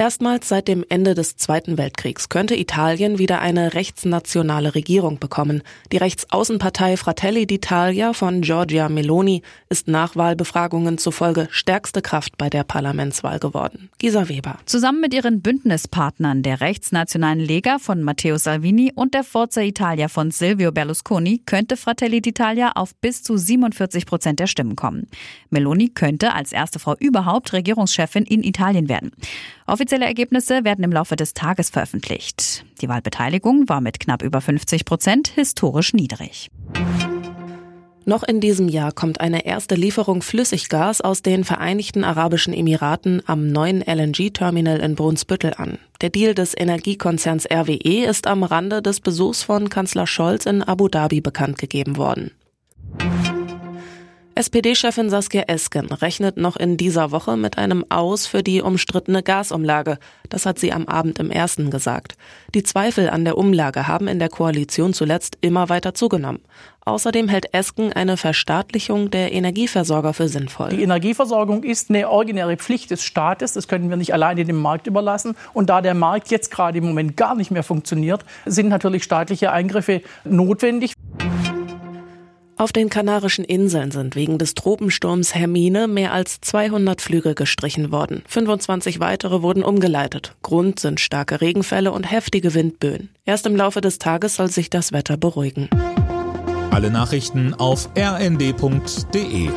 Erstmals seit dem Ende des Zweiten Weltkriegs könnte Italien wieder eine rechtsnationale Regierung bekommen. Die Rechtsaußenpartei Fratelli d'Italia von Giorgia Meloni ist nach Wahlbefragungen zufolge stärkste Kraft bei der Parlamentswahl geworden. Gisa Weber. Zusammen mit ihren Bündnispartnern der rechtsnationalen Lega von Matteo Salvini und der Forza Italia von Silvio Berlusconi könnte Fratelli d'Italia auf bis zu 47 Prozent der Stimmen kommen. Meloni könnte als erste Frau überhaupt Regierungschefin in Italien werden. Offizielle Ergebnisse werden im Laufe des Tages veröffentlicht. Die Wahlbeteiligung war mit knapp über 50 Prozent historisch niedrig. Noch in diesem Jahr kommt eine erste Lieferung Flüssiggas aus den Vereinigten Arabischen Emiraten am neuen LNG-Terminal in Brunsbüttel an. Der Deal des Energiekonzerns RWE ist am Rande des Besuchs von Kanzler Scholz in Abu Dhabi bekannt gegeben worden. SPD-Chefin Saskia Esken rechnet noch in dieser Woche mit einem Aus für die umstrittene Gasumlage. Das hat sie am Abend im ersten gesagt. Die Zweifel an der Umlage haben in der Koalition zuletzt immer weiter zugenommen. Außerdem hält Esken eine Verstaatlichung der Energieversorger für sinnvoll. Die Energieversorgung ist eine originäre Pflicht des Staates. Das können wir nicht alleine dem Markt überlassen. Und da der Markt jetzt gerade im Moment gar nicht mehr funktioniert, sind natürlich staatliche Eingriffe notwendig. Auf den Kanarischen Inseln sind wegen des Tropensturms Hermine mehr als 200 Flüge gestrichen worden. 25 weitere wurden umgeleitet. Grund sind starke Regenfälle und heftige Windböen. Erst im Laufe des Tages soll sich das Wetter beruhigen. Alle Nachrichten auf rnd.de